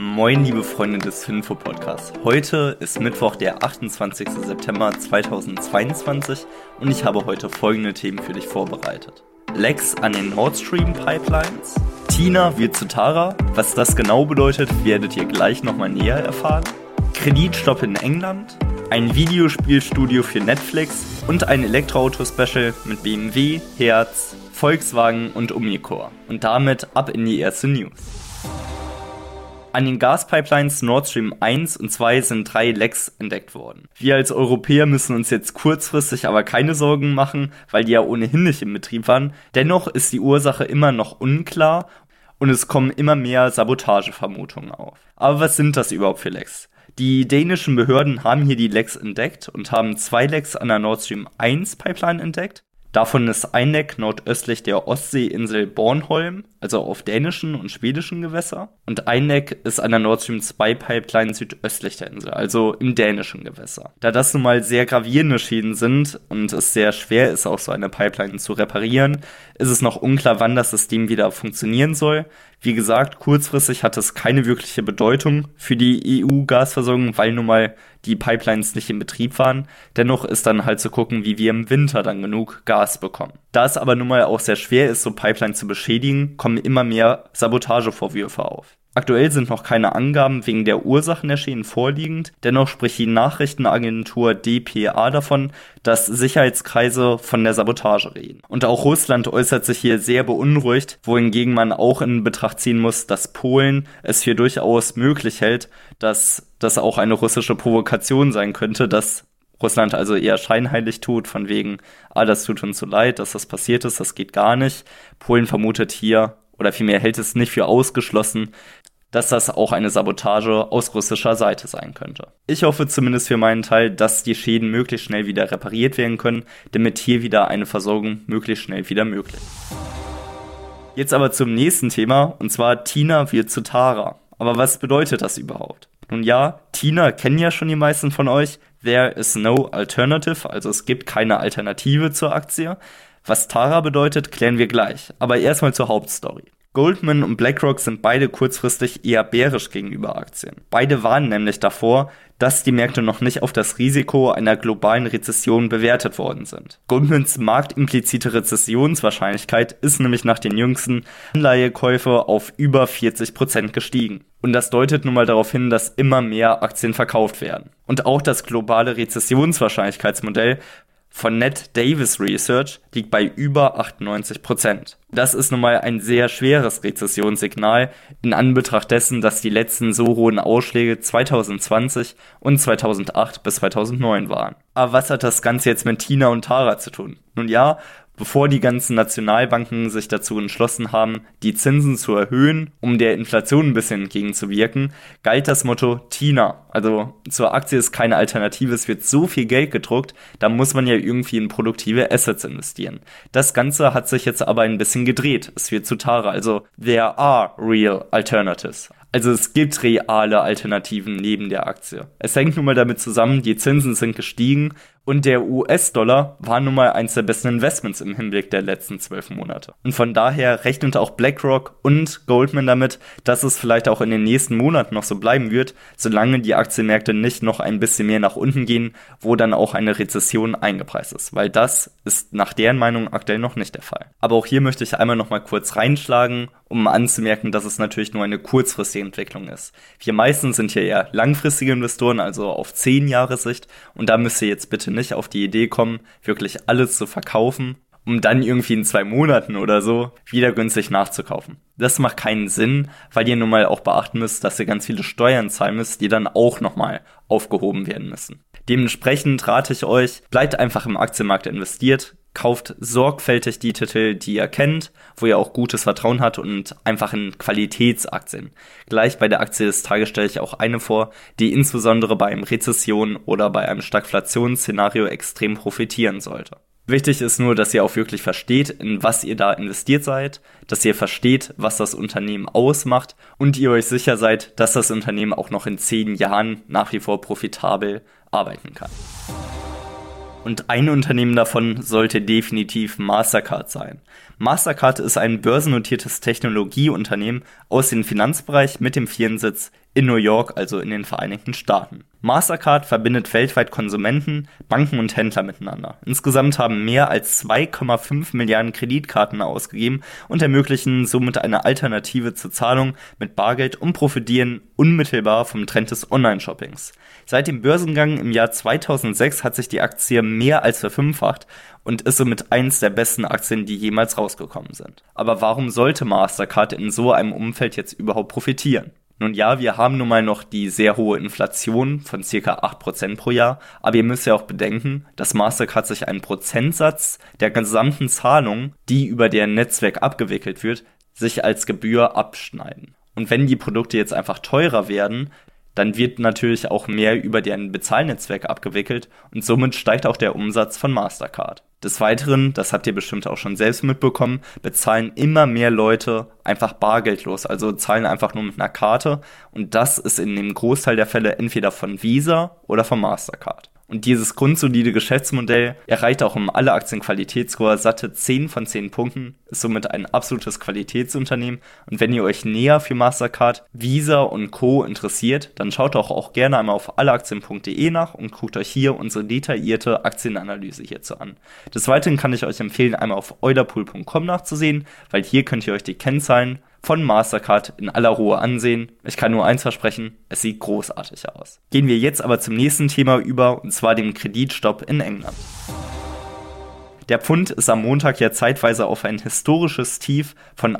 Moin, liebe Freunde des Finfo Podcasts. Heute ist Mittwoch, der 28. September 2022 und ich habe heute folgende Themen für dich vorbereitet. Lecks an den Nord Stream Pipelines. Tina wird zu Tara. Was das genau bedeutet, werdet ihr gleich nochmal näher erfahren. Kreditstopp in England. Ein Videospielstudio für Netflix und ein Elektroauto-Special mit BMW, Herz, Volkswagen und Umicore. Und damit ab in die erste News. An den Gaspipelines Nord Stream 1 und 2 sind drei Lecks entdeckt worden. Wir als Europäer müssen uns jetzt kurzfristig aber keine Sorgen machen, weil die ja ohnehin nicht im Betrieb waren. Dennoch ist die Ursache immer noch unklar und es kommen immer mehr Sabotagevermutungen auf. Aber was sind das überhaupt für Lecks? Die dänischen Behörden haben hier die Lecks entdeckt und haben zwei Lecks an der Nord Stream 1 Pipeline entdeckt Davon ist ein Leck nordöstlich der Ostseeinsel Bornholm, also auf dänischen und schwedischen Gewässer. Und ein Leck ist an der Nord Stream 2 Pipeline südöstlich der Insel, also im dänischen Gewässer. Da das nun mal sehr gravierende Schäden sind und es sehr schwer ist, auch so eine Pipeline zu reparieren, ist es noch unklar, wann das System wieder funktionieren soll. Wie gesagt, kurzfristig hat es keine wirkliche Bedeutung für die EU-Gasversorgung, weil nun mal die Pipelines nicht in Betrieb waren. Dennoch ist dann halt zu gucken, wie wir im Winter dann genug Gas bekommen. Da es aber nun mal auch sehr schwer ist, so Pipelines zu beschädigen, kommen immer mehr Sabotagevorwürfe auf. Aktuell sind noch keine Angaben wegen der Ursachen der Schäden vorliegend, dennoch spricht die Nachrichtenagentur dpa davon, dass Sicherheitskreise von der Sabotage reden. Und auch Russland äußert sich hier sehr beunruhigt, wohingegen man auch in Betracht ziehen muss, dass Polen es hier durchaus möglich hält, dass das auch eine russische Provokation sein könnte, dass Russland also eher scheinheilig tut, von wegen, ah, das tut uns so leid, dass das passiert ist, das geht gar nicht. Polen vermutet hier, oder vielmehr hält es nicht für ausgeschlossen, dass das auch eine Sabotage aus russischer Seite sein könnte. Ich hoffe zumindest für meinen Teil, dass die Schäden möglichst schnell wieder repariert werden können, damit hier wieder eine Versorgung möglichst schnell wieder möglich. Jetzt aber zum nächsten Thema, und zwar Tina wird zu Tara. Aber was bedeutet das überhaupt? Nun ja, Tina kennen ja schon die meisten von euch. There is no alternative, also es gibt keine Alternative zur Aktie. Was Tara bedeutet, klären wir gleich. Aber erstmal zur Hauptstory. Goldman und BlackRock sind beide kurzfristig eher bärisch gegenüber Aktien. Beide warnen nämlich davor, dass die Märkte noch nicht auf das Risiko einer globalen Rezession bewertet worden sind. Goldmans marktimplizite Rezessionswahrscheinlichkeit ist nämlich nach den jüngsten Anleihekäufe auf über 40 Prozent gestiegen. Und das deutet nun mal darauf hin, dass immer mehr Aktien verkauft werden. Und auch das globale Rezessionswahrscheinlichkeitsmodell von Ned Davis Research liegt bei über 98 Prozent. Das ist nun mal ein sehr schweres Rezessionssignal in Anbetracht dessen, dass die letzten so hohen Ausschläge 2020 und 2008 bis 2009 waren. Aber was hat das Ganze jetzt mit Tina und Tara zu tun? Nun ja, bevor die ganzen Nationalbanken sich dazu entschlossen haben, die Zinsen zu erhöhen, um der Inflation ein bisschen entgegenzuwirken, galt das Motto Tina. Also zur Aktie ist keine Alternative, es wird so viel Geld gedruckt, da muss man ja irgendwie in produktive Assets investieren. Das Ganze hat sich jetzt aber ein bisschen gedreht. Es wird zu Tara, also there are real alternatives. Also es gibt reale Alternativen neben der Aktie. Es hängt nun mal damit zusammen, die Zinsen sind gestiegen und der US-Dollar war nun mal eines der besten Investments im Hinblick der letzten zwölf Monate. Und von daher rechnet auch BlackRock und Goldman damit, dass es vielleicht auch in den nächsten Monaten noch so bleiben wird, solange die Aktienmärkte nicht noch ein bisschen mehr nach unten gehen, wo dann auch eine Rezession eingepreist ist. Weil das ist nach deren Meinung aktuell noch nicht der Fall. Aber auch hier möchte ich einmal noch mal kurz reinschlagen, um anzumerken, dass es natürlich nur eine kurzfristige Entwicklung ist. Wir meistens sind hier eher langfristige Investoren, also auf zehn Jahre Sicht. Und da müsst ihr jetzt bitte nicht auf die Idee kommen, wirklich alles zu verkaufen, um dann irgendwie in zwei Monaten oder so wieder günstig nachzukaufen. Das macht keinen Sinn, weil ihr nun mal auch beachten müsst, dass ihr ganz viele Steuern zahlen müsst, die dann auch nochmal aufgehoben werden müssen. Dementsprechend rate ich euch, bleibt einfach im Aktienmarkt investiert, kauft sorgfältig die Titel, die ihr kennt, wo ihr auch gutes Vertrauen hat und einfach in Qualitätsaktien. Gleich bei der Aktie des Tages stelle ich auch eine vor, die insbesondere bei einem Rezession oder bei einem Stagflationsszenario extrem profitieren sollte. Wichtig ist nur, dass ihr auch wirklich versteht, in was ihr da investiert seid, dass ihr versteht, was das Unternehmen ausmacht und ihr euch sicher seid, dass das Unternehmen auch noch in zehn Jahren nach wie vor profitabel arbeiten kann. Und ein Unternehmen davon sollte definitiv Mastercard sein. Mastercard ist ein börsennotiertes Technologieunternehmen aus dem Finanzbereich mit dem Firmensitz in New York, also in den Vereinigten Staaten. Mastercard verbindet weltweit Konsumenten, Banken und Händler miteinander. Insgesamt haben mehr als 2,5 Milliarden Kreditkarten ausgegeben und ermöglichen somit eine Alternative zur Zahlung mit Bargeld und profitieren unmittelbar vom Trend des Online-Shoppings. Seit dem Börsengang im Jahr 2006 hat sich die Aktie mehr als verfünffacht und ist somit eins der besten Aktien, die jemals rausgekommen sind. Aber warum sollte Mastercard in so einem Umfeld jetzt überhaupt profitieren? Nun ja, wir haben nun mal noch die sehr hohe Inflation von circa 8% pro Jahr, aber ihr müsst ja auch bedenken, dass Mastercard sich einen Prozentsatz der gesamten Zahlung, die über deren Netzwerk abgewickelt wird, sich als Gebühr abschneiden. Und wenn die Produkte jetzt einfach teurer werden, dann wird natürlich auch mehr über deren Bezahlnetzwerk abgewickelt und somit steigt auch der Umsatz von Mastercard. Des Weiteren, das habt ihr bestimmt auch schon selbst mitbekommen, bezahlen immer mehr Leute einfach bargeldlos, also zahlen einfach nur mit einer Karte und das ist in dem Großteil der Fälle entweder von Visa oder von Mastercard. Und dieses grundsolide Geschäftsmodell erreicht auch um alle Aktienqualitätsscore satte 10 von 10 Punkten, ist somit ein absolutes Qualitätsunternehmen. Und wenn ihr euch näher für Mastercard, Visa und Co. interessiert, dann schaut doch auch gerne einmal auf alleaktien.de nach und guckt euch hier unsere detaillierte Aktienanalyse hierzu an. Des Weiteren kann ich euch empfehlen, einmal auf eulerpool.com nachzusehen, weil hier könnt ihr euch die Kennzahlen von Mastercard in aller Ruhe ansehen. Ich kann nur eins versprechen, es sieht großartig aus. Gehen wir jetzt aber zum nächsten Thema über, und zwar dem Kreditstopp in England. Der Pfund ist am Montag ja zeitweise auf ein historisches Tief von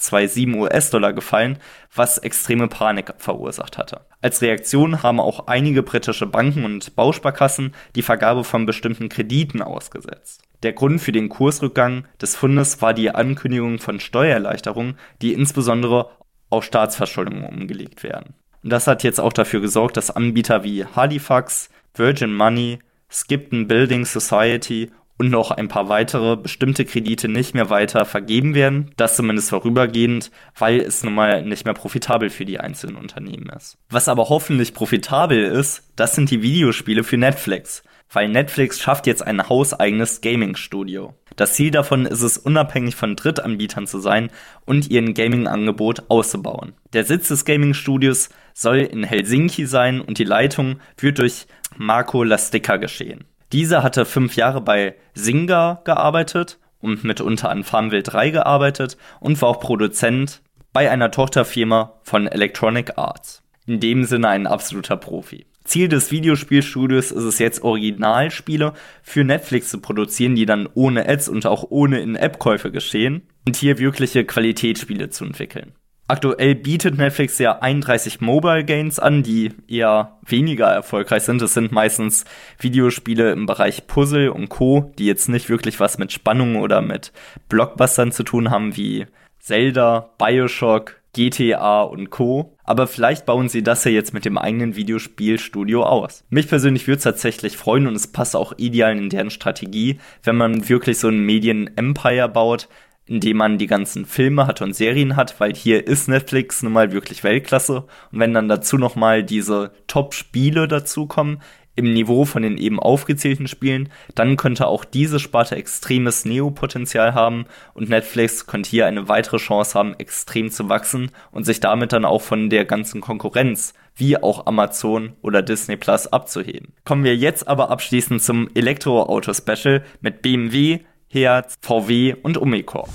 1,0327 US-Dollar gefallen, was extreme Panik verursacht hatte. Als Reaktion haben auch einige britische Banken und Bausparkassen die Vergabe von bestimmten Krediten ausgesetzt. Der Grund für den Kursrückgang des Fundes war die Ankündigung von Steuererleichterungen, die insbesondere auf Staatsverschuldung umgelegt werden. Und das hat jetzt auch dafür gesorgt, dass Anbieter wie Halifax, Virgin Money, Skipton Building Society und noch ein paar weitere bestimmte Kredite nicht mehr weiter vergeben werden. Das zumindest vorübergehend, weil es nun mal nicht mehr profitabel für die einzelnen Unternehmen ist. Was aber hoffentlich profitabel ist, das sind die Videospiele für Netflix weil Netflix schafft jetzt ein hauseigenes Gaming-Studio. Das Ziel davon ist es, unabhängig von Drittanbietern zu sein und ihren Gaming-Angebot auszubauen. Der Sitz des Gaming-Studios soll in Helsinki sein und die Leitung wird durch Marco Lastica geschehen. Dieser hatte fünf Jahre bei Singa gearbeitet und mitunter an Farmville 3 gearbeitet und war auch Produzent bei einer Tochterfirma von Electronic Arts. In dem Sinne ein absoluter Profi. Ziel des Videospielstudios ist es jetzt, Originalspiele für Netflix zu produzieren, die dann ohne Ads und auch ohne In-App-Käufe geschehen und hier wirkliche Qualitätsspiele zu entwickeln. Aktuell bietet Netflix ja 31 Mobile Games an, die eher weniger erfolgreich sind. Es sind meistens Videospiele im Bereich Puzzle und Co., die jetzt nicht wirklich was mit Spannung oder mit Blockbustern zu tun haben, wie Zelda, Bioshock, GTA und Co. Aber vielleicht bauen sie das ja jetzt mit dem eigenen Videospielstudio aus. Mich persönlich würde es tatsächlich freuen und es passt auch ideal in deren Strategie, wenn man wirklich so ein Medien-Empire baut, in dem man die ganzen Filme hat und Serien hat, weil hier ist Netflix nun mal wirklich Weltklasse. Und wenn dann dazu nochmal diese Top-Spiele dazukommen, im Niveau von den eben aufgezählten Spielen, dann könnte auch diese Sparte extremes Neo-Potenzial haben und Netflix könnte hier eine weitere Chance haben, extrem zu wachsen und sich damit dann auch von der ganzen Konkurrenz wie auch Amazon oder Disney Plus abzuheben. Kommen wir jetzt aber abschließend zum Elektroauto-Special mit BMW, Hertz, VW und Umicore.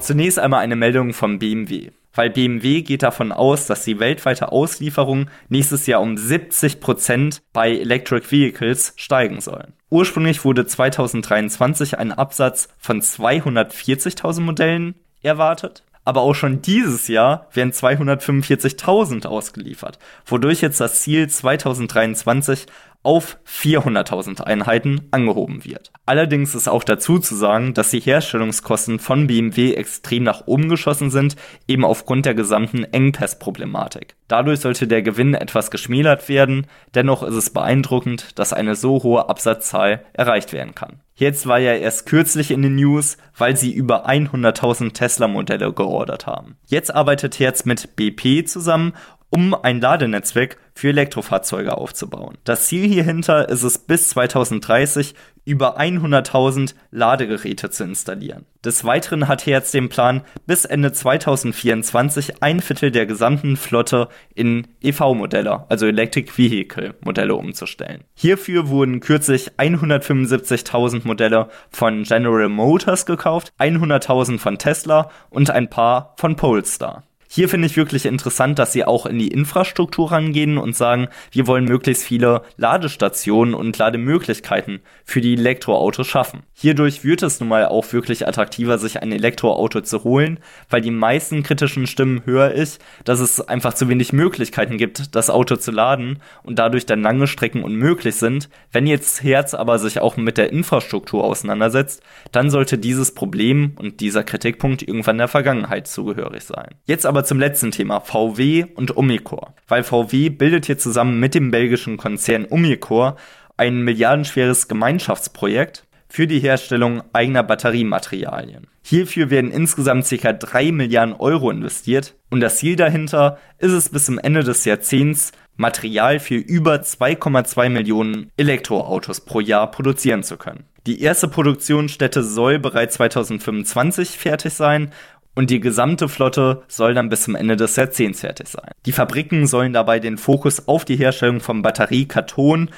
Zunächst einmal eine Meldung vom BMW weil BMW geht davon aus, dass die weltweite Auslieferung nächstes Jahr um 70 Prozent bei Electric Vehicles steigen sollen. Ursprünglich wurde 2023 ein Absatz von 240.000 Modellen erwartet. Aber auch schon dieses Jahr werden 245.000 ausgeliefert, wodurch jetzt das Ziel 2023 auf 400.000 Einheiten angehoben wird. Allerdings ist auch dazu zu sagen, dass die Herstellungskosten von BMW extrem nach oben geschossen sind, eben aufgrund der gesamten Engpass-Problematik. Dadurch sollte der Gewinn etwas geschmälert werden, dennoch ist es beeindruckend, dass eine so hohe Absatzzahl erreicht werden kann. Jetzt war ja erst kürzlich in den News, weil sie über 100.000 Tesla-Modelle geordert haben. Jetzt arbeitet Herz mit BP zusammen um ein Ladenetzwerk für Elektrofahrzeuge aufzubauen. Das Ziel hierhinter ist es bis 2030 über 100.000 Ladegeräte zu installieren. Des Weiteren hat Hertz den Plan, bis Ende 2024 ein Viertel der gesamten Flotte in EV-Modelle, also Electric Vehicle Modelle umzustellen. Hierfür wurden kürzlich 175.000 Modelle von General Motors gekauft, 100.000 von Tesla und ein paar von Polestar. Hier finde ich wirklich interessant, dass sie auch in die Infrastruktur rangehen und sagen, wir wollen möglichst viele Ladestationen und Lademöglichkeiten für die Elektroautos schaffen. Hierdurch wird es nun mal auch wirklich attraktiver, sich ein Elektroauto zu holen, weil die meisten kritischen Stimmen höre ich, dass es einfach zu wenig Möglichkeiten gibt, das Auto zu laden und dadurch dann lange Strecken unmöglich sind. Wenn jetzt Herz aber sich auch mit der Infrastruktur auseinandersetzt, dann sollte dieses Problem und dieser Kritikpunkt irgendwann der Vergangenheit zugehörig sein. Jetzt aber zum letzten Thema, VW und Umicore. Weil VW bildet hier zusammen mit dem belgischen Konzern Umicore ein milliardenschweres Gemeinschaftsprojekt für die Herstellung eigener Batteriematerialien. Hierfür werden insgesamt ca. 3 Milliarden Euro investiert und das Ziel dahinter ist es bis zum Ende des Jahrzehnts Material für über 2,2 Millionen Elektroautos pro Jahr produzieren zu können. Die erste Produktionsstätte soll bereits 2025 fertig sein und die gesamte Flotte soll dann bis zum Ende des Jahrzehnts fertig sein. Die Fabriken sollen dabei den Fokus auf die Herstellung von Batterie, Karton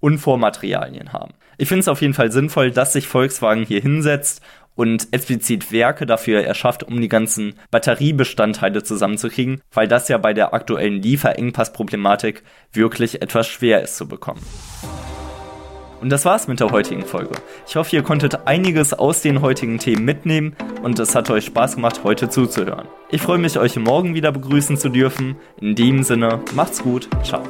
und Vormaterialien haben. Ich finde es auf jeden Fall sinnvoll, dass sich Volkswagen hier hinsetzt und explizit Werke dafür erschafft, um die ganzen Batteriebestandteile zusammenzukriegen, weil das ja bei der aktuellen Lieferengpassproblematik wirklich etwas schwer ist zu bekommen. Und das war's mit der heutigen Folge. Ich hoffe, ihr konntet einiges aus den heutigen Themen mitnehmen und es hat euch Spaß gemacht, heute zuzuhören. Ich freue mich, euch morgen wieder begrüßen zu dürfen. In dem Sinne, macht's gut, ciao.